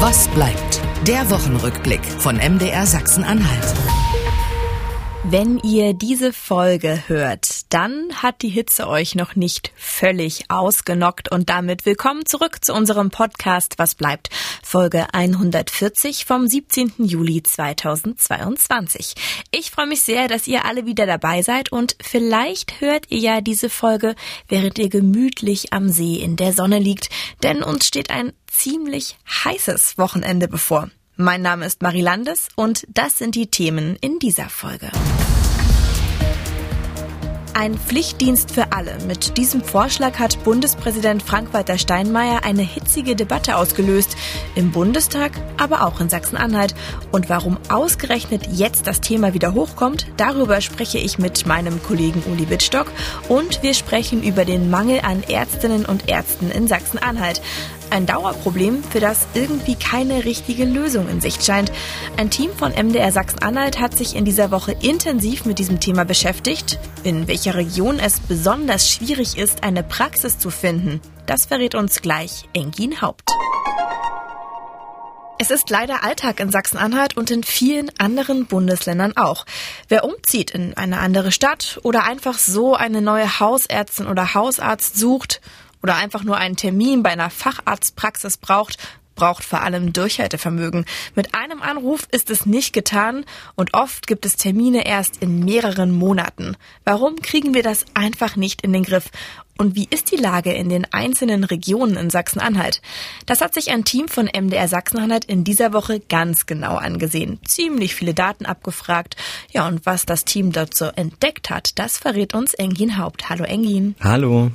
Was bleibt? Der Wochenrückblick von MDR Sachsen-Anhalt. Wenn ihr diese Folge hört, dann hat die Hitze euch noch nicht völlig ausgenockt und damit willkommen zurück zu unserem Podcast Was bleibt? Folge 140 vom 17. Juli 2022. Ich freue mich sehr, dass ihr alle wieder dabei seid und vielleicht hört ihr ja diese Folge, während ihr gemütlich am See in der Sonne liegt, denn uns steht ein ziemlich heißes Wochenende bevor. Mein Name ist Marie Landes und das sind die Themen in dieser Folge. Ein Pflichtdienst für alle. Mit diesem Vorschlag hat Bundespräsident Frank-Walter Steinmeier eine hitzige Debatte ausgelöst. Im Bundestag, aber auch in Sachsen-Anhalt. Und warum ausgerechnet jetzt das Thema wieder hochkommt, darüber spreche ich mit meinem Kollegen Uli Wittstock. Und wir sprechen über den Mangel an Ärztinnen und Ärzten in Sachsen-Anhalt. Ein Dauerproblem, für das irgendwie keine richtige Lösung in Sicht scheint. Ein Team von MDR Sachsen-Anhalt hat sich in dieser Woche intensiv mit diesem Thema beschäftigt. In welcher Region es besonders schwierig ist, eine Praxis zu finden, das verrät uns gleich Engin Haupt. Es ist leider Alltag in Sachsen-Anhalt und in vielen anderen Bundesländern auch. Wer umzieht in eine andere Stadt oder einfach so eine neue Hausärztin oder Hausarzt sucht oder einfach nur einen Termin bei einer Facharztpraxis braucht, braucht vor allem Durchhaltevermögen. Mit einem Anruf ist es nicht getan und oft gibt es Termine erst in mehreren Monaten. Warum kriegen wir das einfach nicht in den Griff? Und wie ist die Lage in den einzelnen Regionen in Sachsen-Anhalt? Das hat sich ein Team von MDR Sachsen-Anhalt in dieser Woche ganz genau angesehen. Ziemlich viele Daten abgefragt. Ja, und was das Team dort so entdeckt hat, das verrät uns Engin Haupt. Hallo Engin. Hallo.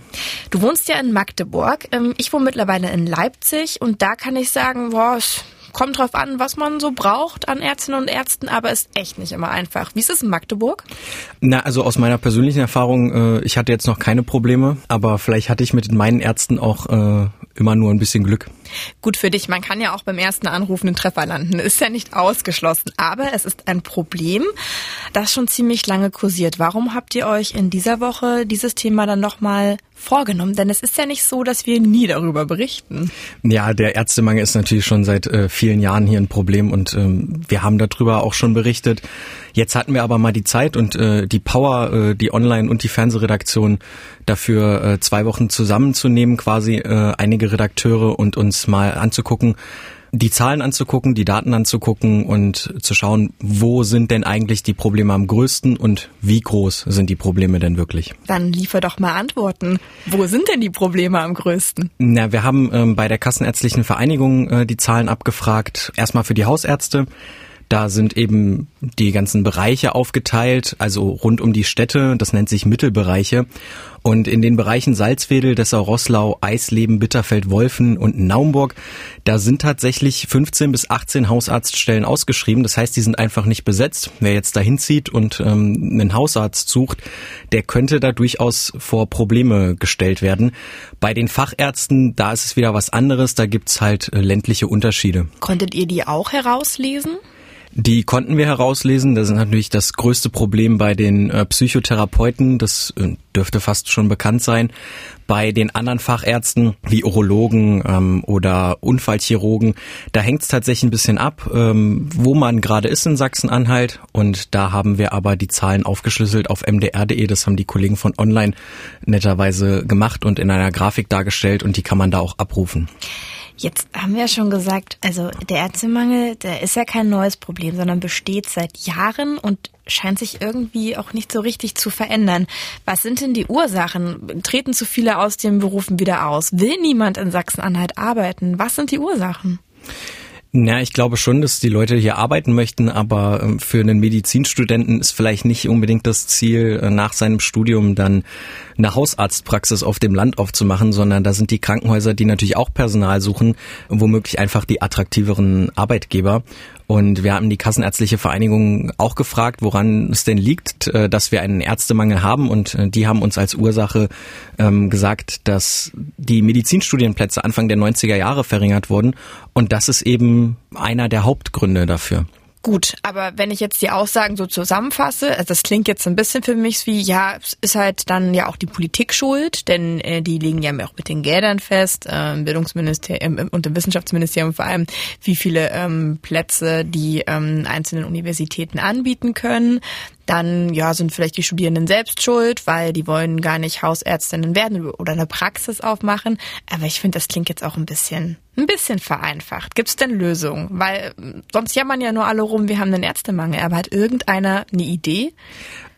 Du wohnst ja in Magdeburg. Ähm, ich wohne mittlerweile in Leipzig und da kann ich sagen, boah, kommt drauf an, was man so braucht an Ärztinnen und Ärzten, aber ist echt nicht immer einfach. Wie ist es in Magdeburg? Na, also aus meiner persönlichen Erfahrung, äh, ich hatte jetzt noch keine Probleme, aber vielleicht hatte ich mit meinen Ärzten auch äh, immer nur ein bisschen Glück. Gut für dich, man kann ja auch beim ersten Anruf einen Treffer landen. Ist ja nicht ausgeschlossen. Aber es ist ein Problem, das schon ziemlich lange kursiert. Warum habt ihr euch in dieser Woche dieses Thema dann nochmal vorgenommen? Denn es ist ja nicht so, dass wir nie darüber berichten. Ja, der Ärztemangel ist natürlich schon seit äh, vielen Jahren hier ein Problem und ähm, wir haben darüber auch schon berichtet. Jetzt hatten wir aber mal die Zeit und äh, die Power, äh, die Online- und die Fernsehredaktion dafür äh, zwei Wochen zusammenzunehmen, quasi äh, einige Redakteure und uns mal anzugucken, die Zahlen anzugucken, die Daten anzugucken und zu schauen, wo sind denn eigentlich die Probleme am größten und wie groß sind die Probleme denn wirklich? Dann liefer doch mal Antworten. Wo sind denn die Probleme am größten? Na, wir haben ähm, bei der Kassenärztlichen Vereinigung äh, die Zahlen abgefragt. Erstmal für die Hausärzte. Da sind eben die ganzen Bereiche aufgeteilt, also rund um die Städte, das nennt sich Mittelbereiche. Und in den Bereichen Salzwedel, Dessau, Rosslau, Eisleben, Bitterfeld, Wolfen und Naumburg, da sind tatsächlich 15 bis 18 Hausarztstellen ausgeschrieben. Das heißt, die sind einfach nicht besetzt. Wer jetzt dahin zieht und ähm, einen Hausarzt sucht, der könnte da durchaus vor Probleme gestellt werden. Bei den Fachärzten, da ist es wieder was anderes. Da gibt's halt äh, ländliche Unterschiede. Konntet ihr die auch herauslesen? Die konnten wir herauslesen. Das ist natürlich das größte Problem bei den äh, Psychotherapeuten. Das äh, dürfte fast schon bekannt sein. Bei den anderen Fachärzten wie Urologen ähm, oder Unfallchirurgen, da hängt es tatsächlich ein bisschen ab, ähm, wo man gerade ist in Sachsen-Anhalt. Und da haben wir aber die Zahlen aufgeschlüsselt auf mdr.de. Das haben die Kollegen von Online netterweise gemacht und in einer Grafik dargestellt und die kann man da auch abrufen. Jetzt haben wir ja schon gesagt, also der Ärztemangel, der ist ja kein neues Problem, sondern besteht seit Jahren und scheint sich irgendwie auch nicht so richtig zu verändern. Was sind denn die Ursachen? Treten zu viele aus den Berufen wieder aus? Will niemand in Sachsen-Anhalt arbeiten? Was sind die Ursachen? Na, ich glaube schon, dass die Leute hier arbeiten möchten, aber ähm, für einen Medizinstudenten ist vielleicht nicht unbedingt das Ziel, äh, nach seinem Studium dann eine Hausarztpraxis auf dem Land aufzumachen, sondern da sind die Krankenhäuser, die natürlich auch Personal suchen, womöglich einfach die attraktiveren Arbeitgeber. Und wir haben die Kassenärztliche Vereinigung auch gefragt, woran es denn liegt, äh, dass wir einen Ärztemangel haben. Und äh, die haben uns als Ursache ähm, gesagt, dass die Medizinstudienplätze Anfang der 90er Jahre verringert wurden. Und das ist eben einer der Hauptgründe dafür. Gut, aber wenn ich jetzt die Aussagen so zusammenfasse, also das klingt jetzt ein bisschen für mich wie, ja, es ist halt dann ja auch die Politik schuld, denn äh, die legen ja auch mit den Geldern fest, äh, im Bildungsministerium und im Wissenschaftsministerium vor allem, wie viele ähm, Plätze die ähm, einzelnen Universitäten anbieten können. Dann ja, sind vielleicht die Studierenden selbst schuld, weil die wollen gar nicht Hausärztinnen werden oder eine Praxis aufmachen. Aber ich finde, das klingt jetzt auch ein bisschen, ein bisschen vereinfacht. Gibt es denn Lösungen? Weil sonst jammern ja nur alle rum, wir haben einen Ärztemangel. Aber hat irgendeiner eine Idee?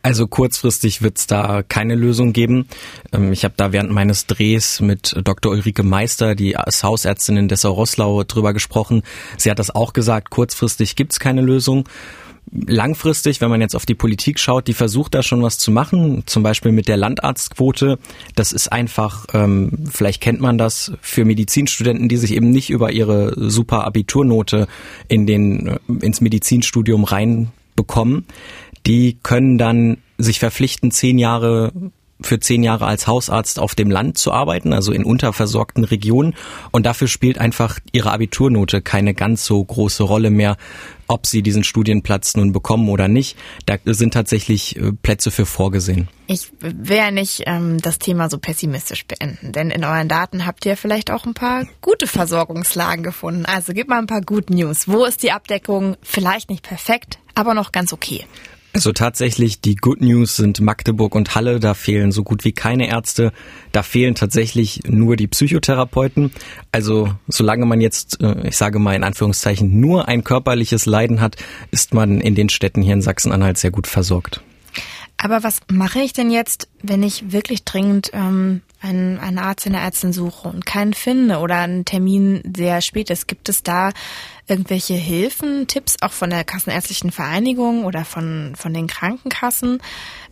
Also kurzfristig wird es da keine Lösung geben. Ähm, ich habe da während meines Drehs mit Dr. Ulrike Meister, die als Hausärztin in Dessau-Rosslau, drüber gesprochen. Sie hat das auch gesagt, kurzfristig gibt es keine Lösung langfristig, wenn man jetzt auf die Politik schaut, die versucht da schon was zu machen, zum Beispiel mit der Landarztquote. Das ist einfach, ähm, vielleicht kennt man das, für Medizinstudenten, die sich eben nicht über ihre super Abiturnote in den, äh, ins Medizinstudium reinbekommen. Die können dann sich verpflichten, zehn Jahre für zehn Jahre als Hausarzt auf dem Land zu arbeiten, also in unterversorgten Regionen. Und dafür spielt einfach ihre Abiturnote keine ganz so große Rolle mehr, ob sie diesen Studienplatz nun bekommen oder nicht. Da sind tatsächlich äh, Plätze für vorgesehen. Ich will ja nicht ähm, das Thema so pessimistisch beenden, denn in euren Daten habt ihr vielleicht auch ein paar gute Versorgungslagen gefunden. Also gebt mal ein paar Good News. Wo ist die Abdeckung vielleicht nicht perfekt, aber noch ganz okay? Also tatsächlich, die Good News sind Magdeburg und Halle, da fehlen so gut wie keine Ärzte. Da fehlen tatsächlich nur die Psychotherapeuten. Also solange man jetzt, äh, ich sage mal in Anführungszeichen, nur ein körperliches Leiden hat, ist man in den Städten hier in Sachsen-Anhalt sehr gut versorgt. Aber was mache ich denn jetzt, wenn ich wirklich dringend ähm, einen, einen Arzt in der Ärztin suche und keinen finde oder einen Termin sehr spät ist? Gibt es da irgendwelche Hilfen, Tipps auch von der Kassenärztlichen Vereinigung oder von, von den Krankenkassen?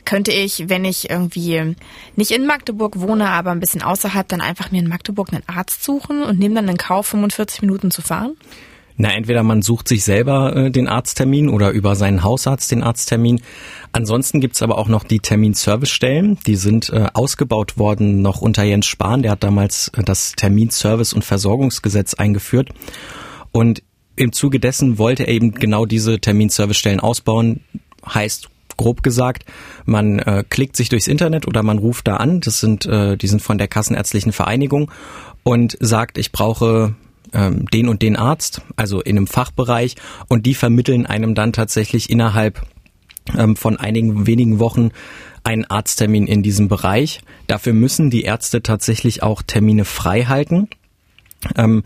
Könnte ich, wenn ich irgendwie nicht in Magdeburg wohne, aber ein bisschen außerhalb, dann einfach mir in Magdeburg einen Arzt suchen und nehme dann in Kauf, 45 Minuten zu fahren? Na, entweder man sucht sich selber äh, den Arzttermin oder über seinen Hausarzt den Arzttermin. Ansonsten gibt's aber auch noch die Terminservicestellen. Die sind äh, ausgebaut worden noch unter Jens Spahn. Der hat damals äh, das Terminservice- und Versorgungsgesetz eingeführt. Und im Zuge dessen wollte er eben genau diese Terminservicestellen ausbauen. Heißt grob gesagt, man äh, klickt sich durchs Internet oder man ruft da an. Das sind, äh, die sind von der Kassenärztlichen Vereinigung und sagt, ich brauche ähm, den und den Arzt, also in einem Fachbereich, und die vermitteln einem dann tatsächlich innerhalb ähm, von einigen wenigen Wochen einen Arzttermin in diesem Bereich. Dafür müssen die Ärzte tatsächlich auch Termine frei halten. Ähm,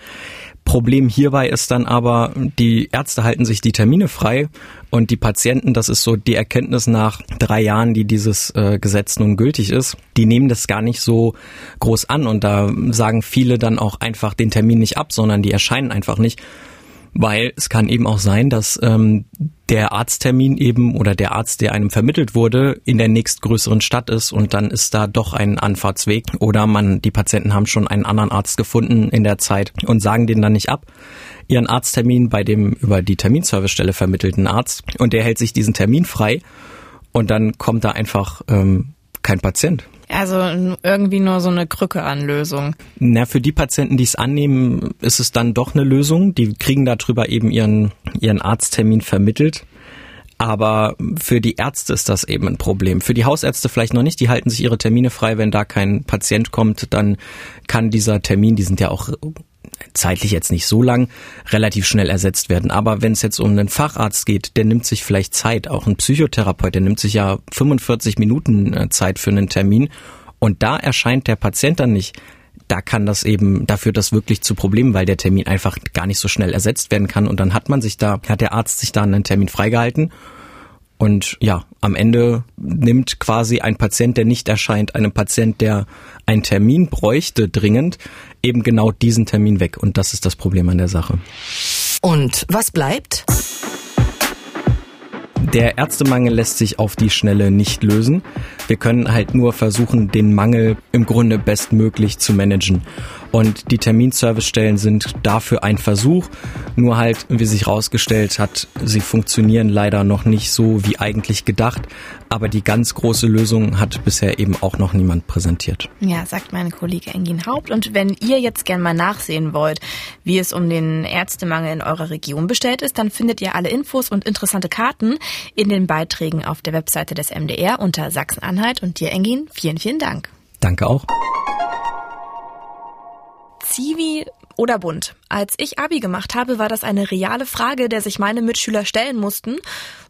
Problem hierbei ist dann aber, die Ärzte halten sich die Termine frei und die Patienten, das ist so die Erkenntnis nach drei Jahren, die dieses äh, Gesetz nun gültig ist, die nehmen das gar nicht so groß an. Und da sagen viele dann auch einfach den Termin nicht ab, sondern die erscheinen einfach nicht. Weil es kann eben auch sein, dass ähm, der Arzttermin eben oder der Arzt, der einem vermittelt wurde, in der nächstgrößeren Stadt ist und dann ist da doch ein Anfahrtsweg oder man, die Patienten haben schon einen anderen Arzt gefunden in der Zeit und sagen den dann nicht ab, ihren Arzttermin bei dem über die Terminservicestelle vermittelten Arzt und der hält sich diesen Termin frei und dann kommt da einfach ähm, kein Patient. Also irgendwie nur so eine Krücke an Lösung. Na, für die Patienten, die es annehmen, ist es dann doch eine Lösung. Die kriegen darüber eben ihren, ihren Arzttermin vermittelt. Aber für die Ärzte ist das eben ein Problem. Für die Hausärzte vielleicht noch nicht. Die halten sich ihre Termine frei. Wenn da kein Patient kommt, dann kann dieser Termin, die sind ja auch zeitlich jetzt nicht so lang, relativ schnell ersetzt werden. Aber wenn es jetzt um einen Facharzt geht, der nimmt sich vielleicht Zeit, auch ein Psychotherapeut, der nimmt sich ja 45 Minuten äh, Zeit für einen Termin und da erscheint der Patient dann nicht. Da kann das eben, da führt das wirklich zu Problemen, weil der Termin einfach gar nicht so schnell ersetzt werden kann und dann hat man sich da, hat der Arzt sich da einen Termin freigehalten und ja, am Ende nimmt quasi ein Patient, der nicht erscheint, einem Patient, der einen Termin bräuchte dringend, eben genau diesen Termin weg. Und das ist das Problem an der Sache. Und was bleibt? Der Ärztemangel lässt sich auf die Schnelle nicht lösen. Wir können halt nur versuchen, den Mangel im Grunde bestmöglich zu managen. Und die Terminservicestellen sind dafür ein Versuch. Nur halt, wie sich herausgestellt hat, sie funktionieren leider noch nicht so wie eigentlich gedacht. Aber die ganz große Lösung hat bisher eben auch noch niemand präsentiert. Ja, sagt mein Kollege Engin Haupt. Und wenn ihr jetzt gerne mal nachsehen wollt, wie es um den Ärztemangel in eurer Region bestellt ist, dann findet ihr alle Infos und interessante Karten in den Beiträgen auf der Webseite des MDR unter Sachsen-Anhalt. Und dir, Engin, vielen, vielen Dank. Danke auch. Zivi oder bunt? Als ich Abi gemacht habe, war das eine reale Frage, der sich meine Mitschüler stellen mussten.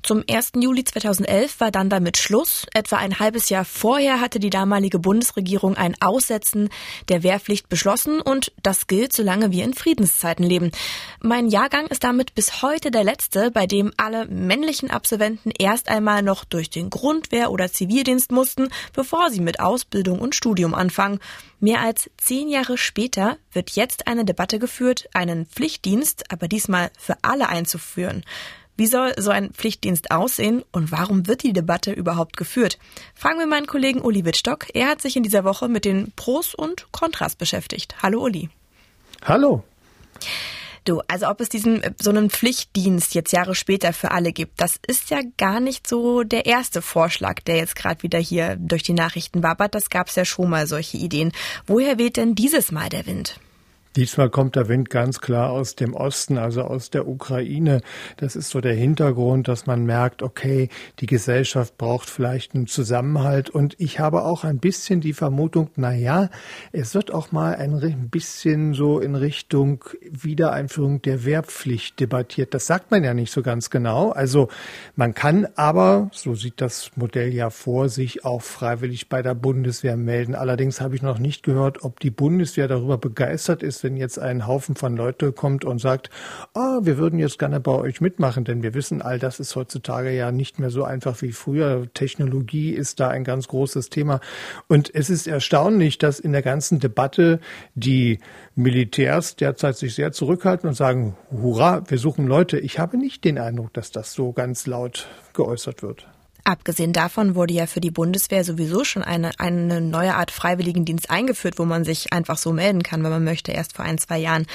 Zum 1. Juli 2011 war dann damit Schluss. Etwa ein halbes Jahr vorher hatte die damalige Bundesregierung ein Aussetzen der Wehrpflicht beschlossen und das gilt, solange wir in Friedenszeiten leben. Mein Jahrgang ist damit bis heute der letzte, bei dem alle männlichen Absolventen erst einmal noch durch den Grundwehr- oder Zivildienst mussten, bevor sie mit Ausbildung und Studium anfangen. Mehr als zehn Jahre später wird jetzt eine Debatte geführt, einen Pflichtdienst, aber diesmal für alle einzuführen. Wie soll so ein Pflichtdienst aussehen und warum wird die Debatte überhaupt geführt? Fragen wir meinen Kollegen Uli Wittstock. Er hat sich in dieser Woche mit den Pros und Kontras beschäftigt. Hallo Uli. Hallo. Du, also ob es diesen so einen Pflichtdienst jetzt Jahre später für alle gibt, das ist ja gar nicht so der erste Vorschlag, der jetzt gerade wieder hier durch die Nachrichten wabert. Das gab es ja schon mal solche Ideen. Woher weht denn dieses Mal der Wind? Diesmal kommt der Wind ganz klar aus dem Osten, also aus der Ukraine. Das ist so der Hintergrund, dass man merkt, okay, die Gesellschaft braucht vielleicht einen Zusammenhalt. Und ich habe auch ein bisschen die Vermutung, na ja, es wird auch mal ein bisschen so in Richtung Wiedereinführung der Wehrpflicht debattiert. Das sagt man ja nicht so ganz genau. Also man kann aber, so sieht das Modell ja vor, sich auch freiwillig bei der Bundeswehr melden. Allerdings habe ich noch nicht gehört, ob die Bundeswehr darüber begeistert ist, wenn jetzt ein Haufen von Leute kommt und sagt, oh, wir würden jetzt gerne bei euch mitmachen, denn wir wissen, all das ist heutzutage ja nicht mehr so einfach wie früher. Technologie ist da ein ganz großes Thema. Und es ist erstaunlich, dass in der ganzen Debatte die Militärs derzeit sich sehr zurückhalten und sagen, hurra, wir suchen Leute. Ich habe nicht den Eindruck, dass das so ganz laut geäußert wird. Abgesehen davon wurde ja für die Bundeswehr sowieso schon eine, eine neue Art Freiwilligendienst eingeführt, wo man sich einfach so melden kann, wenn man möchte, erst vor ein, zwei Jahren.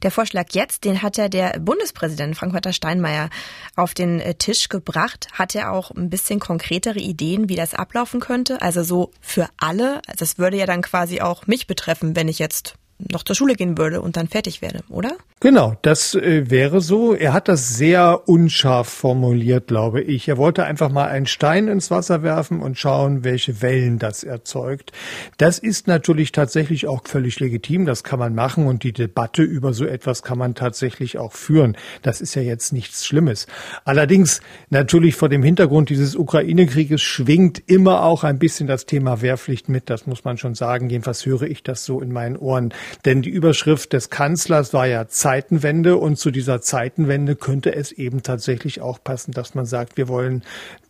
Der Vorschlag jetzt, den hat ja der Bundespräsident Frank-Walter Steinmeier auf den äh, Tisch gebracht. Hat er auch ein bisschen konkretere Ideen, wie das ablaufen könnte? Also so für alle. Das würde ja dann quasi auch mich betreffen, wenn ich jetzt noch zur Schule gehen würde und dann fertig werde, oder? Genau, das äh, wäre so. Er hat das sehr unscharf formuliert, glaube ich. Er wollte einfach mal einen Stein ins Wasser werfen und schauen, welche Wellen das erzeugt. Das ist natürlich tatsächlich auch völlig legitim. Das kann man machen und die Debatte über so etwas kann man tatsächlich auch führen. Das ist ja jetzt nichts Schlimmes. Allerdings natürlich vor dem Hintergrund dieses Ukraine-Krieges schwingt immer auch ein bisschen das Thema Wehrpflicht mit. Das muss man schon sagen. Jedenfalls höre ich das so in meinen Ohren. Denn die Überschrift des Kanzlers war ja Zeitenwende und zu dieser Zeitenwende könnte es eben tatsächlich auch passen, dass man sagt, wir wollen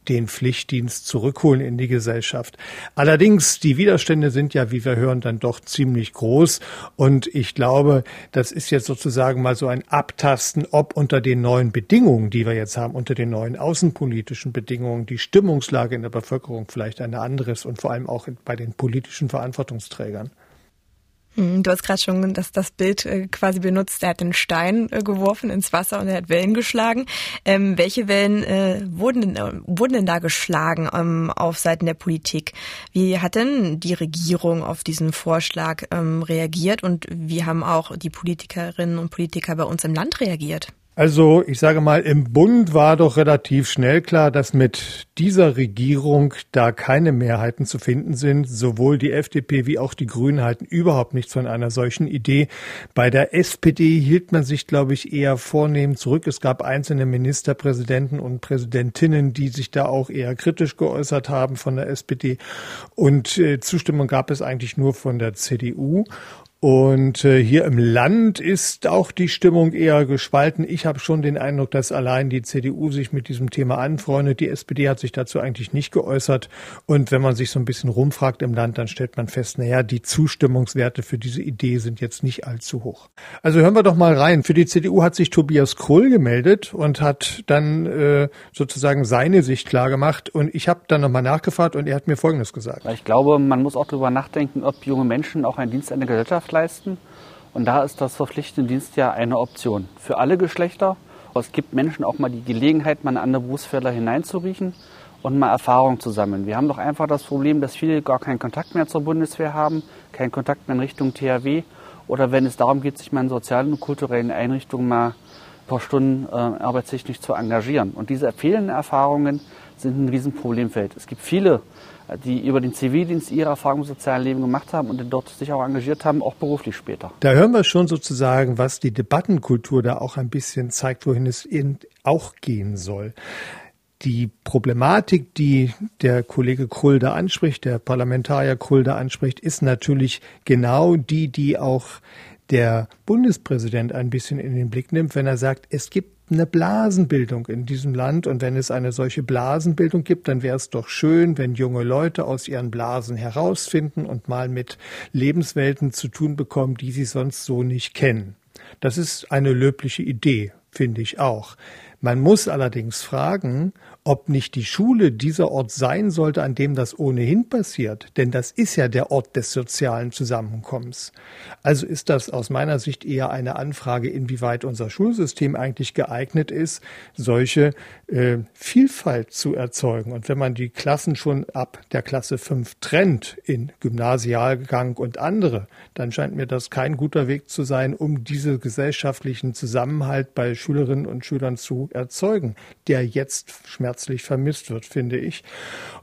den Pflichtdienst zurückholen in die Gesellschaft. Allerdings, die Widerstände sind ja, wie wir hören, dann doch ziemlich groß. Und ich glaube, das ist jetzt sozusagen mal so ein Abtasten, ob unter den neuen Bedingungen, die wir jetzt haben, unter den neuen außenpolitischen Bedingungen, die Stimmungslage in der Bevölkerung vielleicht eine andere ist und vor allem auch bei den politischen Verantwortungsträgern. Hm, du hast gerade schon das, das Bild äh, quasi benutzt. Er hat den Stein äh, geworfen ins Wasser und er hat Wellen geschlagen. Ähm, welche Wellen äh, wurden, denn, äh, wurden denn da geschlagen ähm, auf Seiten der Politik? Wie hat denn die Regierung auf diesen Vorschlag ähm, reagiert und wie haben auch die Politikerinnen und Politiker bei uns im Land reagiert? Also ich sage mal, im Bund war doch relativ schnell klar, dass mit dieser Regierung da keine Mehrheiten zu finden sind. Sowohl die FDP wie auch die Grünen halten überhaupt nichts von einer solchen Idee. Bei der SPD hielt man sich, glaube ich, eher vornehm zurück. Es gab einzelne Ministerpräsidenten und Präsidentinnen, die sich da auch eher kritisch geäußert haben von der SPD. Und äh, Zustimmung gab es eigentlich nur von der CDU. Und äh, hier im Land ist auch die Stimmung eher gespalten. Ich habe schon den Eindruck, dass allein die CDU sich mit diesem Thema anfreundet. Die SPD hat sich dazu eigentlich nicht geäußert. Und wenn man sich so ein bisschen rumfragt im Land, dann stellt man fest, naja, die Zustimmungswerte für diese Idee sind jetzt nicht allzu hoch. Also hören wir doch mal rein. Für die CDU hat sich Tobias Krull gemeldet und hat dann äh, sozusagen seine Sicht klar gemacht. Und ich habe dann nochmal nachgefragt und er hat mir Folgendes gesagt. Ich glaube, man muss auch darüber nachdenken, ob junge Menschen auch einen Dienst an der Gesellschaft leisten. Und da ist das verpflichtende Dienstjahr eine Option für alle Geschlechter. Es gibt Menschen auch mal die Gelegenheit, mal in andere Berufsfelder hineinzuriechen und mal Erfahrung zu sammeln. Wir haben doch einfach das Problem, dass viele gar keinen Kontakt mehr zur Bundeswehr haben, keinen Kontakt mehr in Richtung THW oder wenn es darum geht, sich mal in sozialen und kulturellen Einrichtungen mal ein paar Stunden äh, arbeitstechnisch zu engagieren. Und diese fehlenden Erfahrungen sind ein Riesenproblemfeld. Es gibt viele, die über den Zivildienst ihre Erfahrungen im sozialen Leben gemacht haben und dort sich auch engagiert haben, auch beruflich später. Da hören wir schon sozusagen, was die Debattenkultur da auch ein bisschen zeigt, wohin es auch gehen soll die Problematik, die der Kollege Krull da anspricht, der Parlamentarier Krull da anspricht, ist natürlich genau die, die auch der Bundespräsident ein bisschen in den Blick nimmt, wenn er sagt, es gibt eine Blasenbildung in diesem Land und wenn es eine solche Blasenbildung gibt, dann wäre es doch schön, wenn junge Leute aus ihren Blasen herausfinden und mal mit Lebenswelten zu tun bekommen, die sie sonst so nicht kennen. Das ist eine löbliche Idee, finde ich auch. Man muss allerdings fragen, ob nicht die Schule dieser Ort sein sollte, an dem das ohnehin passiert. Denn das ist ja der Ort des sozialen Zusammenkommens. Also ist das aus meiner Sicht eher eine Anfrage, inwieweit unser Schulsystem eigentlich geeignet ist, solche äh, Vielfalt zu erzeugen. Und wenn man die Klassen schon ab der Klasse 5 trennt in Gymnasialgang und andere, dann scheint mir das kein guter Weg zu sein, um diese gesellschaftlichen Zusammenhalt bei Schülerinnen und Schülern zu erzeugen, der jetzt schmerzlich vermisst wird, finde ich.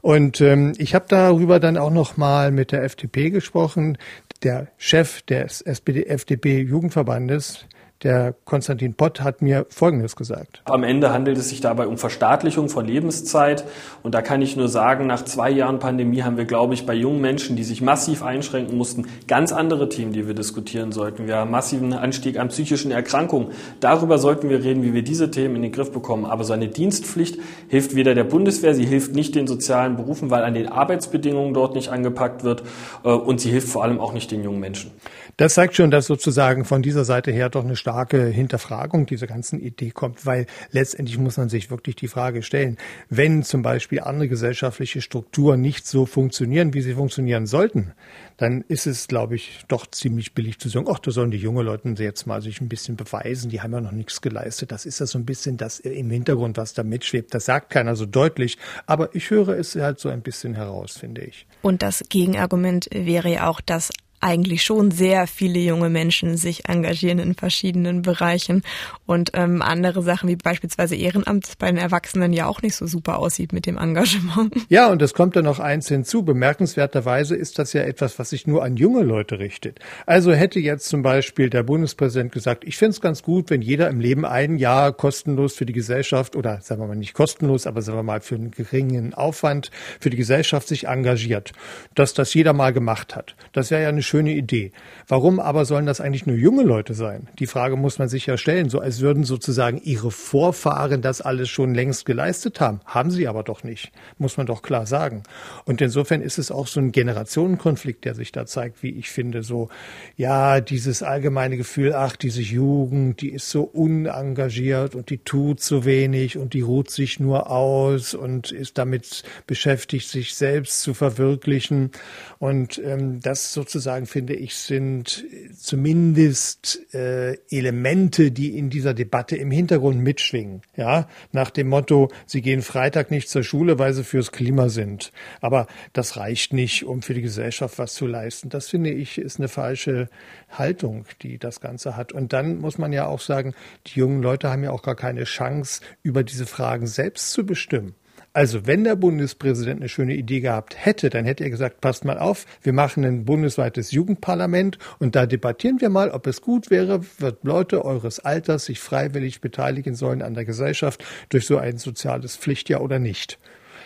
Und ähm, ich habe darüber dann auch noch mal mit der FDP gesprochen. Der Chef des SPD-FDP-Jugendverbandes, der Konstantin Pott hat mir Folgendes gesagt. Am Ende handelt es sich dabei um Verstaatlichung von Lebenszeit. Und da kann ich nur sagen, nach zwei Jahren Pandemie haben wir, glaube ich, bei jungen Menschen, die sich massiv einschränken mussten, ganz andere Themen, die wir diskutieren sollten. Wir haben massiven Anstieg an psychischen Erkrankungen. Darüber sollten wir reden, wie wir diese Themen in den Griff bekommen. Aber so eine Dienstpflicht hilft weder der Bundeswehr, sie hilft nicht den sozialen Berufen, weil an den Arbeitsbedingungen dort nicht angepackt wird. Äh, und sie hilft vor allem auch nicht den jungen Menschen. Das zeigt schon, dass sozusagen von dieser Seite her doch eine starke Hinterfragung dieser ganzen Idee kommt, weil letztendlich muss man sich wirklich die Frage stellen, wenn zum Beispiel andere gesellschaftliche Strukturen nicht so funktionieren, wie sie funktionieren sollten, dann ist es, glaube ich, doch ziemlich billig zu sagen, ach, da sollen die jungen Leute jetzt mal sich ein bisschen beweisen, die haben ja noch nichts geleistet. Das ist ja so ein bisschen das im Hintergrund, was da mitschwebt. Das sagt keiner so deutlich, aber ich höre es halt so ein bisschen heraus, finde ich. Und das Gegenargument wäre ja auch, dass eigentlich schon sehr viele junge Menschen sich engagieren in verschiedenen Bereichen und ähm, andere Sachen wie beispielsweise Ehrenamt bei den Erwachsenen ja auch nicht so super aussieht mit dem Engagement. Ja, und es kommt dann noch eins hinzu. Bemerkenswerterweise ist das ja etwas, was sich nur an junge Leute richtet. Also hätte jetzt zum Beispiel der Bundespräsident gesagt, ich finde es ganz gut, wenn jeder im Leben ein Jahr kostenlos für die Gesellschaft oder sagen wir mal nicht kostenlos, aber sagen wir mal für einen geringen Aufwand für die Gesellschaft sich engagiert. Dass das jeder mal gemacht hat. Das wäre ja eine schöne Idee. Warum aber sollen das eigentlich nur junge Leute sein? Die Frage muss man sich ja stellen, so als würden sozusagen ihre Vorfahren das alles schon längst geleistet haben. Haben sie aber doch nicht, muss man doch klar sagen. Und insofern ist es auch so ein Generationenkonflikt, der sich da zeigt, wie ich finde, so, ja, dieses allgemeine Gefühl, ach, diese Jugend, die ist so unengagiert und die tut so wenig und die ruht sich nur aus und ist damit beschäftigt, sich selbst zu verwirklichen. Und ähm, das sozusagen sagen, finde ich, sind zumindest äh, Elemente, die in dieser Debatte im Hintergrund mitschwingen. Ja, nach dem Motto, sie gehen Freitag nicht zur Schule, weil sie fürs Klima sind. Aber das reicht nicht, um für die Gesellschaft was zu leisten. Das finde ich ist eine falsche Haltung, die das Ganze hat. Und dann muss man ja auch sagen, die jungen Leute haben ja auch gar keine Chance, über diese Fragen selbst zu bestimmen. Also wenn der Bundespräsident eine schöne Idee gehabt hätte, dann hätte er gesagt, passt mal auf, wir machen ein bundesweites Jugendparlament und da debattieren wir mal, ob es gut wäre, wird Leute eures Alters sich freiwillig beteiligen sollen an der Gesellschaft durch so ein soziales Pflichtjahr oder nicht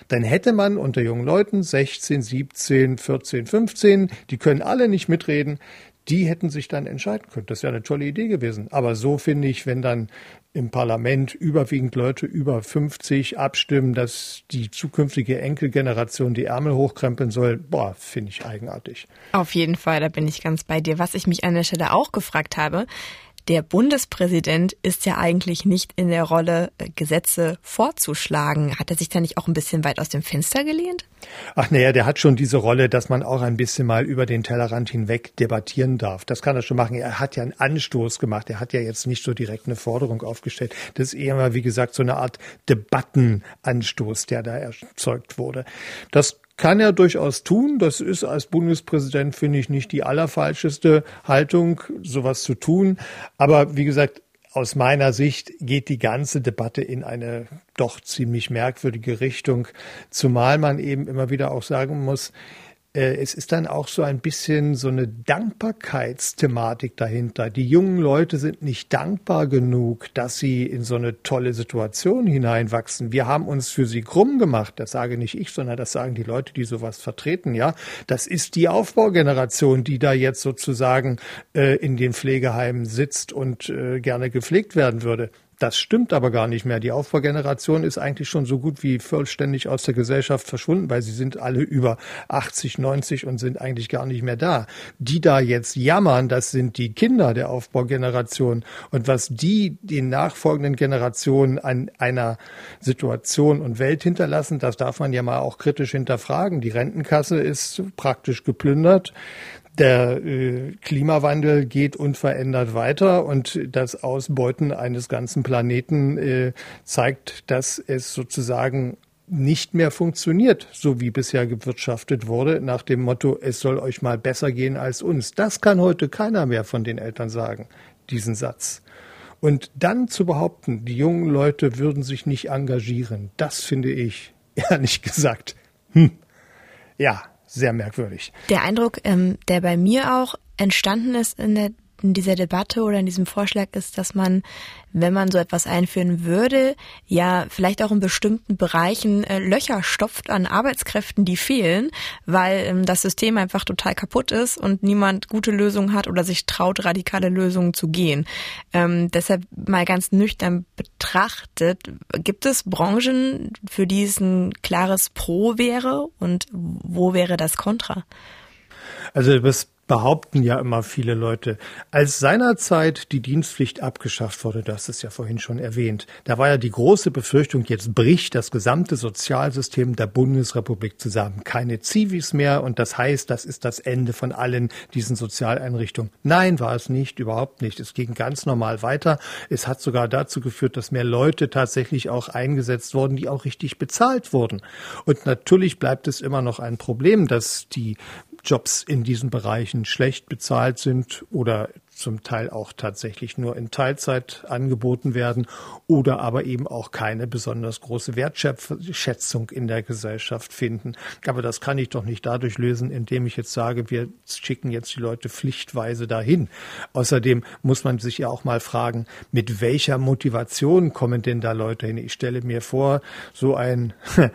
dann hätte man unter jungen Leuten 16, 17, 14, 15, die können alle nicht mitreden, die hätten sich dann entscheiden können. Das wäre eine tolle Idee gewesen. Aber so finde ich, wenn dann im Parlament überwiegend Leute über 50 abstimmen, dass die zukünftige Enkelgeneration die Ärmel hochkrempeln soll, boah, finde ich eigenartig. Auf jeden Fall, da bin ich ganz bei dir. Was ich mich an der Stelle auch gefragt habe, Der Bundespräsident ist ja eigentlich nicht in der Rolle, äh, Gesetze vorzuschlagen. Hat er sich da nicht auch ein bisschen weit aus dem Fenster gelehnt? Ach naja, der hat schon diese Rolle, dass man auch ein bisschen mal über den Tellerrand hinweg debattieren darf. Das kann er schon machen. Er hat ja einen Anstoß gemacht. Er hat ja jetzt nicht so direkt eine Forderung aufgestellt. Das ist eher mal, wie gesagt, so eine Art Debattenanstoß, der da erzeugt wurde. Das kann er durchaus tun. Das ist als Bundespräsident, finde ich, nicht die allerfalscheste Haltung, sowas zu tun. Aber wie gesagt, aus meiner Sicht geht die ganze Debatte in eine doch ziemlich merkwürdige Richtung, zumal man eben immer wieder auch sagen muss, es ist dann auch so ein bisschen so eine Dankbarkeitsthematik dahinter. Die jungen Leute sind nicht dankbar genug, dass sie in so eine tolle Situation hineinwachsen. Wir haben uns für sie krumm gemacht. Das sage nicht ich, sondern das sagen die Leute, die sowas vertreten. Ja, das ist die Aufbaugeneration, die da jetzt sozusagen äh, in den Pflegeheimen sitzt und äh, gerne gepflegt werden würde. Das stimmt aber gar nicht mehr. Die Aufbaugeneration ist eigentlich schon so gut wie vollständig aus der Gesellschaft verschwunden, weil sie sind alle über 80, 90 und sind eigentlich gar nicht mehr da. Die da jetzt jammern, das sind die Kinder der Aufbaugeneration. Und was die den nachfolgenden Generationen an einer Situation und Welt hinterlassen, das darf man ja mal auch kritisch hinterfragen. Die Rentenkasse ist praktisch geplündert. Der äh, Klimawandel geht unverändert weiter und das Ausbeuten eines ganzen Planeten äh, zeigt, dass es sozusagen nicht mehr funktioniert, so wie bisher gewirtschaftet wurde, nach dem Motto, es soll euch mal besser gehen als uns. Das kann heute keiner mehr von den Eltern sagen, diesen Satz. Und dann zu behaupten, die jungen Leute würden sich nicht engagieren, das finde ich, ehrlich gesagt, hm, ja, sehr merkwürdig. Der Eindruck, ähm, der bei mir auch entstanden ist in der in dieser Debatte oder in diesem Vorschlag ist, dass man, wenn man so etwas einführen würde, ja vielleicht auch in bestimmten Bereichen äh, Löcher stopft an Arbeitskräften, die fehlen, weil ähm, das System einfach total kaputt ist und niemand gute Lösungen hat oder sich traut, radikale Lösungen zu gehen. Ähm, deshalb mal ganz nüchtern betrachtet, gibt es Branchen, für die es ein klares Pro wäre und wo wäre das Contra? Also das behaupten ja immer viele Leute. Als seinerzeit die Dienstpflicht abgeschafft wurde, das ist ja vorhin schon erwähnt, da war ja die große Befürchtung, jetzt bricht das gesamte Sozialsystem der Bundesrepublik zusammen. Keine Zivis mehr und das heißt, das ist das Ende von allen diesen Sozialeinrichtungen. Nein, war es nicht, überhaupt nicht. Es ging ganz normal weiter. Es hat sogar dazu geführt, dass mehr Leute tatsächlich auch eingesetzt wurden, die auch richtig bezahlt wurden. Und natürlich bleibt es immer noch ein Problem, dass die Jobs in diesen Bereichen schlecht bezahlt sind oder zum Teil auch tatsächlich nur in Teilzeit angeboten werden oder aber eben auch keine besonders große Wertschätzung in der Gesellschaft finden. Aber das kann ich doch nicht dadurch lösen, indem ich jetzt sage, wir schicken jetzt die Leute pflichtweise dahin. Außerdem muss man sich ja auch mal fragen, mit welcher Motivation kommen denn da Leute hin? Ich stelle mir vor, so ein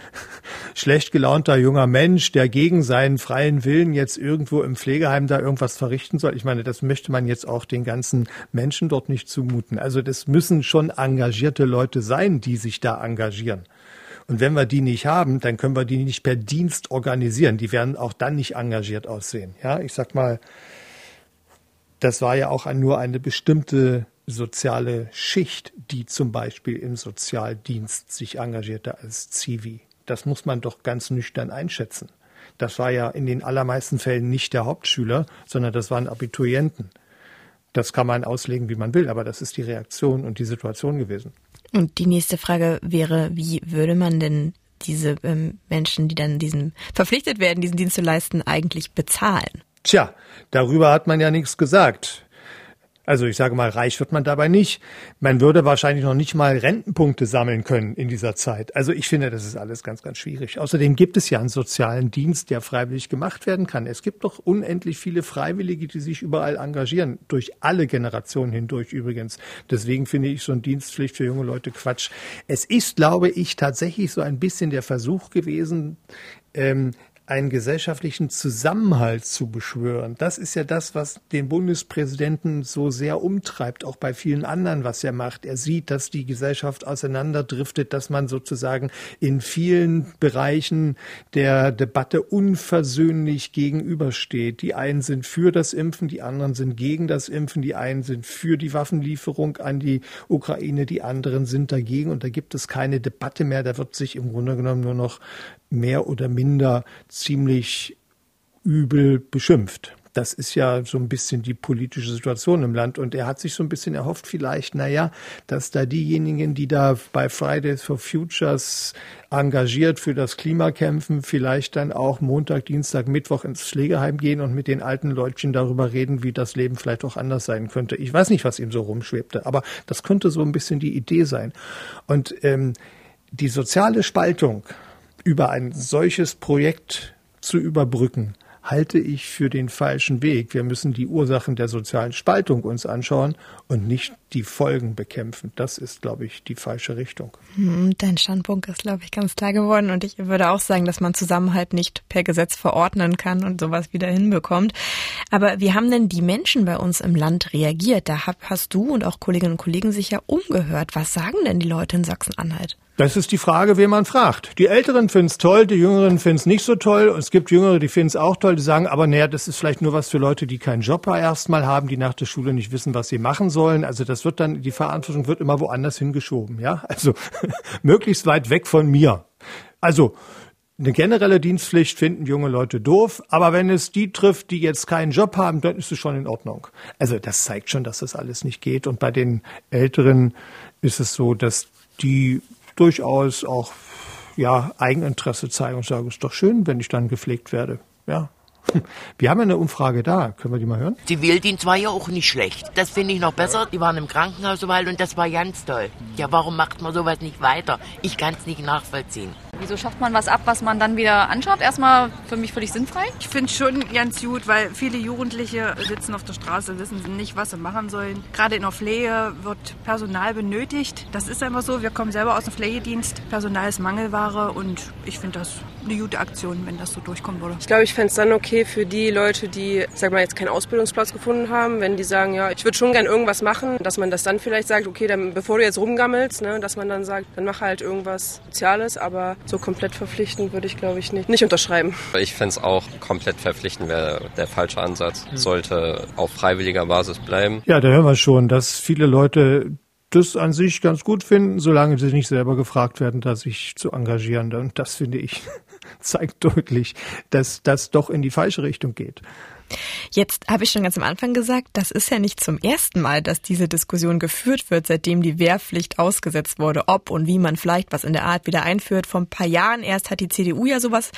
schlecht gelaunter junger Mensch, der gegen seinen freien Willen jetzt irgendwo im Pflegeheim da irgendwas verrichten soll. Ich meine, das möchte man jetzt auch den ganzen Menschen dort nicht zumuten. Also das müssen schon engagierte Leute sein, die sich da engagieren. Und wenn wir die nicht haben, dann können wir die nicht per Dienst organisieren. Die werden auch dann nicht engagiert aussehen. Ja, ich sag mal, das war ja auch nur eine bestimmte soziale Schicht, die zum Beispiel im Sozialdienst sich engagierte als Zivi. Das muss man doch ganz nüchtern einschätzen. Das war ja in den allermeisten Fällen nicht der Hauptschüler, sondern das waren Abiturienten. Das kann man auslegen, wie man will, aber das ist die Reaktion und die Situation gewesen. Und die nächste Frage wäre, wie würde man denn diese ähm, Menschen, die dann diesen verpflichtet werden, diesen Dienst zu leisten, eigentlich bezahlen? Tja, darüber hat man ja nichts gesagt. Also ich sage mal, reich wird man dabei nicht. Man würde wahrscheinlich noch nicht mal Rentenpunkte sammeln können in dieser Zeit. Also ich finde, das ist alles ganz, ganz schwierig. Außerdem gibt es ja einen sozialen Dienst, der freiwillig gemacht werden kann. Es gibt doch unendlich viele Freiwillige, die sich überall engagieren, durch alle Generationen hindurch übrigens. Deswegen finde ich so eine Dienstpflicht für junge Leute Quatsch. Es ist, glaube ich, tatsächlich so ein bisschen der Versuch gewesen, ähm, einen gesellschaftlichen Zusammenhalt zu beschwören. Das ist ja das, was den Bundespräsidenten so sehr umtreibt, auch bei vielen anderen, was er macht. Er sieht, dass die Gesellschaft auseinanderdriftet, dass man sozusagen in vielen Bereichen der Debatte unversöhnlich gegenübersteht. Die einen sind für das Impfen, die anderen sind gegen das Impfen, die einen sind für die Waffenlieferung an die Ukraine, die anderen sind dagegen und da gibt es keine Debatte mehr. Da wird sich im Grunde genommen nur noch mehr oder minder ziemlich übel beschimpft. Das ist ja so ein bisschen die politische Situation im Land. Und er hat sich so ein bisschen erhofft, vielleicht, naja, dass da diejenigen, die da bei Fridays for Futures engagiert für das Klima kämpfen, vielleicht dann auch Montag, Dienstag, Mittwoch ins Pflegeheim gehen und mit den alten Leutchen darüber reden, wie das Leben vielleicht auch anders sein könnte. Ich weiß nicht, was ihm so rumschwebte, aber das könnte so ein bisschen die Idee sein. Und ähm, die soziale Spaltung über ein solches Projekt zu überbrücken, halte ich für den falschen Weg. Wir müssen die Ursachen der sozialen Spaltung uns anschauen und nicht die Folgen bekämpfen. Das ist, glaube ich, die falsche Richtung. Hm, dein Standpunkt ist, glaube ich, ganz klar geworden. Und ich würde auch sagen, dass man Zusammenhalt nicht per Gesetz verordnen kann und sowas wieder hinbekommt. Aber wie haben denn die Menschen bei uns im Land reagiert? Da hast du und auch Kolleginnen und Kollegen sich ja umgehört. Was sagen denn die Leute in Sachsen-Anhalt? Das ist die Frage, wen man fragt. Die Älteren finden es toll, die Jüngeren finden es nicht so toll. Und es gibt Jüngere, die finden es auch toll, die sagen, aber naja, das ist vielleicht nur was für Leute, die keinen Job erstmal haben, die nach der Schule nicht wissen, was sie machen sollen. Also das wird dann, die Verantwortung wird immer woanders hingeschoben, ja. Also möglichst weit weg von mir. Also eine generelle Dienstpflicht finden junge Leute doof, aber wenn es die trifft, die jetzt keinen Job haben, dann ist es schon in Ordnung. Also das zeigt schon, dass das alles nicht geht. Und bei den Älteren ist es so, dass die durchaus auch ja, Eigeninteresse zeigen und sagen, es ist doch schön, wenn ich dann gepflegt werde. Ja. Wir haben ja eine Umfrage da. Können wir die mal hören? Die Wähldienst war ja auch nicht schlecht. Das finde ich noch besser. Die waren im Krankenhaus so weit und das war ganz toll. Ja, warum macht man sowas nicht weiter? Ich kann es nicht nachvollziehen. Wieso schafft man was ab, was man dann wieder anschaut? Erstmal für mich völlig sinnfrei. Ich finde es schon ganz gut, weil viele Jugendliche sitzen auf der Straße, wissen nicht, was sie machen sollen. Gerade in der Pflege wird Personal benötigt. Das ist einfach so. Wir kommen selber aus dem Pflegedienst. Personal ist Mangelware und ich finde das eine gute Aktion, wenn das so durchkommen würde. Ich glaube, ich fände es dann okay für die Leute, die, sag mal, jetzt keinen Ausbildungsplatz gefunden haben, wenn die sagen, ja, ich würde schon gern irgendwas machen, dass man das dann vielleicht sagt, okay, dann bevor du jetzt rumgammelst, ne, dass man dann sagt, dann mach halt irgendwas Soziales, aber so komplett verpflichtend würde ich, glaube ich, nicht, nicht unterschreiben. Ich fände es auch komplett verpflichtend wäre der falsche Ansatz. Sollte auf freiwilliger Basis bleiben. Ja, da hören wir schon, dass viele Leute das an sich ganz gut finden, solange sie nicht selber gefragt werden, da sich zu engagieren. Und das finde ich zeigt deutlich, dass das doch in die falsche Richtung geht. Jetzt habe ich schon ganz am Anfang gesagt, das ist ja nicht zum ersten Mal, dass diese Diskussion geführt wird, seitdem die Wehrpflicht ausgesetzt wurde, ob und wie man vielleicht was in der Art wieder einführt. Vor ein paar Jahren erst hat die CDU ja sowas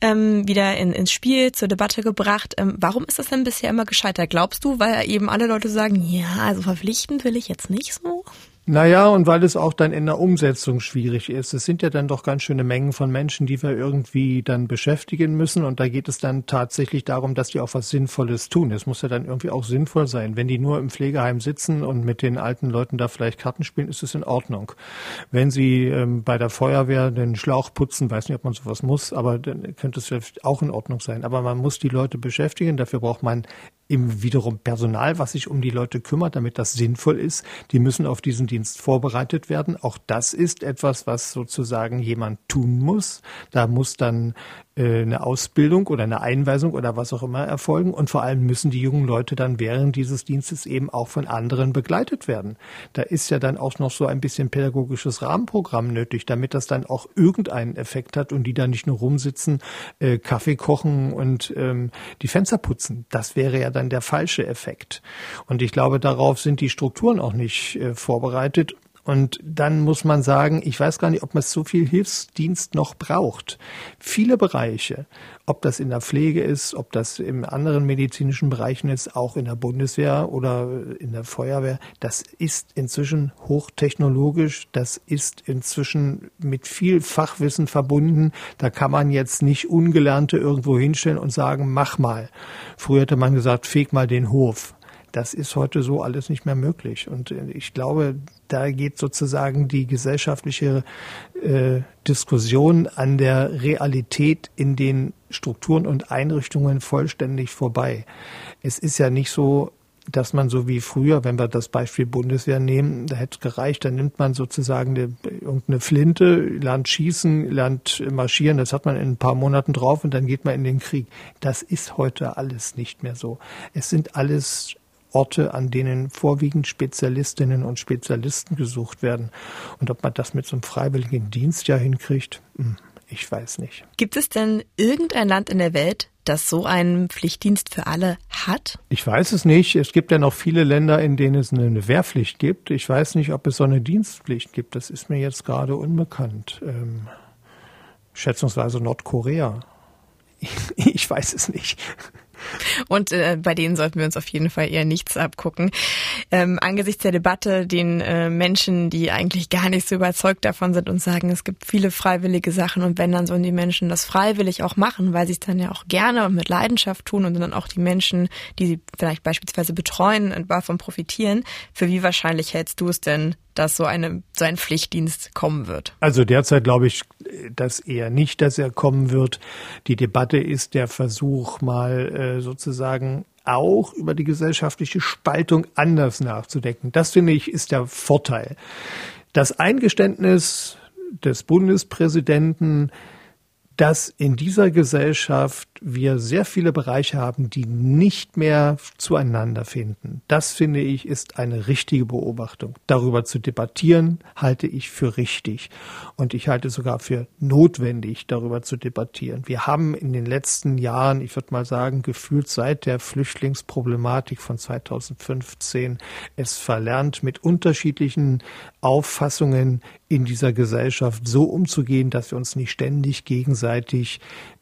ähm, wieder in, ins Spiel zur Debatte gebracht. Ähm, warum ist das denn bisher immer gescheitert? Glaubst du, weil eben alle Leute sagen, ja, also verpflichtend will ich jetzt nicht so? Naja, und weil es auch dann in der Umsetzung schwierig ist. Es sind ja dann doch ganz schöne Mengen von Menschen, die wir irgendwie dann beschäftigen müssen. Und da geht es dann tatsächlich darum, dass die auch was Sinnvolles tun. Es muss ja dann irgendwie auch sinnvoll sein. Wenn die nur im Pflegeheim sitzen und mit den alten Leuten da vielleicht Karten spielen, ist es in Ordnung. Wenn sie ähm, bei der Feuerwehr den Schlauch putzen, weiß nicht, ob man sowas muss, aber dann könnte es auch in Ordnung sein. Aber man muss die Leute beschäftigen. Dafür braucht man im wiederum Personal, was sich um die Leute kümmert, damit das sinnvoll ist. Die müssen auf diesen Dienst vorbereitet werden. Auch das ist etwas, was sozusagen jemand tun muss. Da muss dann eine Ausbildung oder eine Einweisung oder was auch immer erfolgen. Und vor allem müssen die jungen Leute dann während dieses Dienstes eben auch von anderen begleitet werden. Da ist ja dann auch noch so ein bisschen pädagogisches Rahmenprogramm nötig, damit das dann auch irgendeinen Effekt hat und die da nicht nur rumsitzen, äh, Kaffee kochen und ähm, die Fenster putzen. Das wäre ja dann der falsche Effekt. Und ich glaube, darauf sind die Strukturen auch nicht äh, vorbereitet. Und dann muss man sagen, ich weiß gar nicht, ob man so viel Hilfsdienst noch braucht. Viele Bereiche, ob das in der Pflege ist, ob das in anderen medizinischen Bereichen ist, auch in der Bundeswehr oder in der Feuerwehr, das ist inzwischen hochtechnologisch, das ist inzwischen mit viel Fachwissen verbunden. Da kann man jetzt nicht Ungelernte irgendwo hinstellen und sagen, mach mal. Früher hätte man gesagt, feg mal den Hof. Das ist heute so alles nicht mehr möglich. Und äh, ich glaube, da geht sozusagen die gesellschaftliche äh, Diskussion an der Realität in den Strukturen und Einrichtungen vollständig vorbei. Es ist ja nicht so, dass man so wie früher, wenn wir das Beispiel Bundeswehr nehmen, da hätte es gereicht, dann nimmt man sozusagen eine, irgendeine Flinte, lernt schießen, lernt marschieren, das hat man in ein paar Monaten drauf und dann geht man in den Krieg. Das ist heute alles nicht mehr so. Es sind alles Orte, an denen vorwiegend Spezialistinnen und Spezialisten gesucht werden. Und ob man das mit so einem freiwilligen Dienst ja hinkriegt, hm, ich weiß nicht. Gibt es denn irgendein Land in der Welt, das so einen Pflichtdienst für alle hat? Ich weiß es nicht. Es gibt ja noch viele Länder, in denen es eine Wehrpflicht gibt. Ich weiß nicht, ob es so eine Dienstpflicht gibt. Das ist mir jetzt gerade unbekannt. Ähm, schätzungsweise Nordkorea. Ich weiß es nicht. Und äh, bei denen sollten wir uns auf jeden Fall eher nichts abgucken. Ähm, angesichts der Debatte, den äh, Menschen, die eigentlich gar nicht so überzeugt davon sind und sagen, es gibt viele freiwillige Sachen und wenn, dann sollen die Menschen das freiwillig auch machen, weil sie es dann ja auch gerne und mit Leidenschaft tun und dann auch die Menschen, die sie vielleicht beispielsweise betreuen, davon profitieren. Für wie wahrscheinlich hältst du es denn, dass so, eine, so ein Pflichtdienst kommen wird? Also derzeit glaube ich das eher nicht, dass er kommen wird. Die Debatte ist der Versuch, mal äh, sozusagen auch über die gesellschaftliche Spaltung anders nachzudenken. Das finde ich ist der Vorteil. Das Eingeständnis des Bundespräsidenten, dass in dieser Gesellschaft wir sehr viele Bereiche haben, die nicht mehr zueinander finden. Das finde ich ist eine richtige Beobachtung. Darüber zu debattieren, halte ich für richtig. Und ich halte sogar für notwendig, darüber zu debattieren. Wir haben in den letzten Jahren, ich würde mal sagen, gefühlt seit der Flüchtlingsproblematik von 2015 es verlernt, mit unterschiedlichen Auffassungen in dieser Gesellschaft so umzugehen, dass wir uns nicht ständig gegenseitig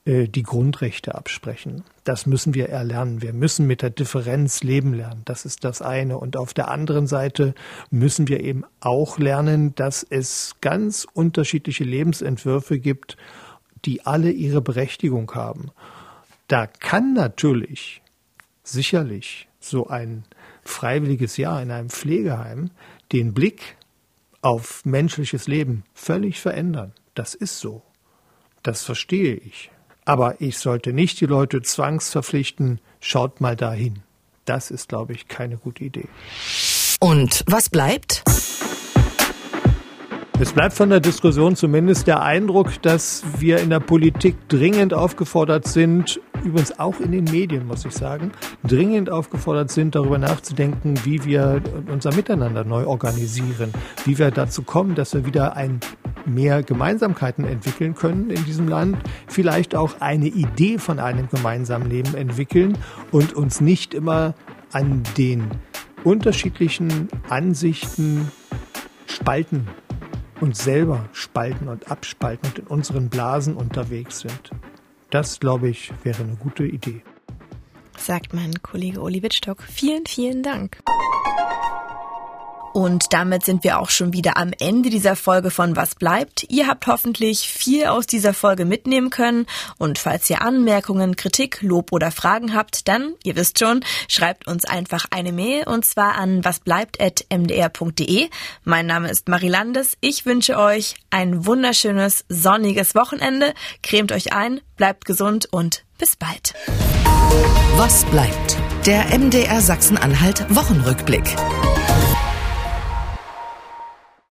die Grundrechte absprechen. Das müssen wir erlernen. Wir müssen mit der Differenz leben lernen. Das ist das eine. Und auf der anderen Seite müssen wir eben auch lernen, dass es ganz unterschiedliche Lebensentwürfe gibt, die alle ihre Berechtigung haben. Da kann natürlich sicherlich so ein freiwilliges Jahr in einem Pflegeheim den Blick auf menschliches Leben völlig verändern. Das ist so. Das verstehe ich. Aber ich sollte nicht die Leute zwangsverpflichten, schaut mal dahin. Das ist, glaube ich, keine gute Idee. Und was bleibt? Es bleibt von der Diskussion zumindest der Eindruck, dass wir in der Politik dringend aufgefordert sind, übrigens auch in den Medien, muss ich sagen, dringend aufgefordert sind, darüber nachzudenken, wie wir unser Miteinander neu organisieren, wie wir dazu kommen, dass wir wieder ein mehr Gemeinsamkeiten entwickeln können in diesem Land, vielleicht auch eine Idee von einem gemeinsamen Leben entwickeln und uns nicht immer an den unterschiedlichen Ansichten spalten und selber spalten und abspalten und in unseren Blasen unterwegs sind. Das, glaube ich, wäre eine gute Idee. Sagt mein Kollege Uli Wittstock. Vielen, vielen Dank. Und damit sind wir auch schon wieder am Ende dieser Folge von Was bleibt. Ihr habt hoffentlich viel aus dieser Folge mitnehmen können. Und falls ihr Anmerkungen, Kritik, Lob oder Fragen habt, dann, ihr wisst schon, schreibt uns einfach eine Mail und zwar an wasbleibt.mdr.de. Mein Name ist Marie Landes. Ich wünsche euch ein wunderschönes, sonniges Wochenende. Cremt euch ein, bleibt gesund und bis bald. Was bleibt? Der MDR Sachsen-Anhalt Wochenrückblick.